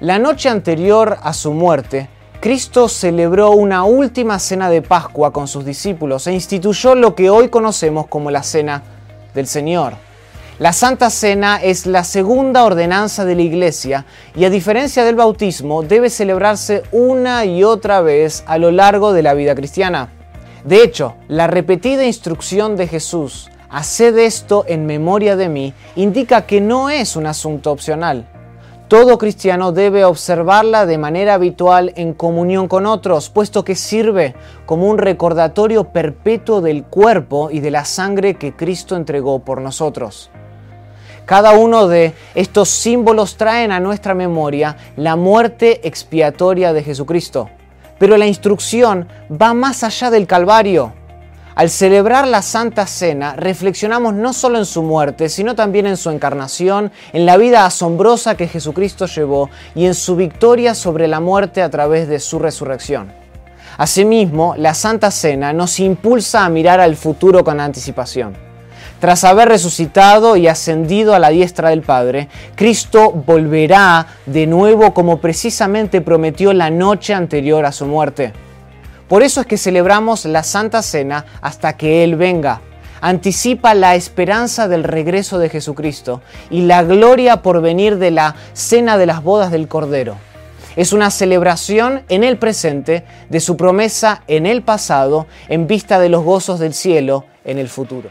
La noche anterior a su muerte, Cristo celebró una última cena de Pascua con sus discípulos e instituyó lo que hoy conocemos como la Cena del Señor. La Santa Cena es la segunda ordenanza de la Iglesia y a diferencia del bautismo debe celebrarse una y otra vez a lo largo de la vida cristiana. De hecho, la repetida instrucción de Jesús, haced esto en memoria de mí, indica que no es un asunto opcional. Todo cristiano debe observarla de manera habitual en comunión con otros, puesto que sirve como un recordatorio perpetuo del cuerpo y de la sangre que Cristo entregó por nosotros. Cada uno de estos símbolos traen a nuestra memoria la muerte expiatoria de Jesucristo. Pero la instrucción va más allá del Calvario. Al celebrar la Santa Cena, reflexionamos no solo en su muerte, sino también en su encarnación, en la vida asombrosa que Jesucristo llevó y en su victoria sobre la muerte a través de su resurrección. Asimismo, la Santa Cena nos impulsa a mirar al futuro con anticipación. Tras haber resucitado y ascendido a la diestra del Padre, Cristo volverá de nuevo como precisamente prometió la noche anterior a su muerte. Por eso es que celebramos la Santa Cena hasta que Él venga. Anticipa la esperanza del regreso de Jesucristo y la gloria por venir de la Cena de las Bodas del Cordero. Es una celebración en el presente de su promesa en el pasado en vista de los gozos del cielo en el futuro.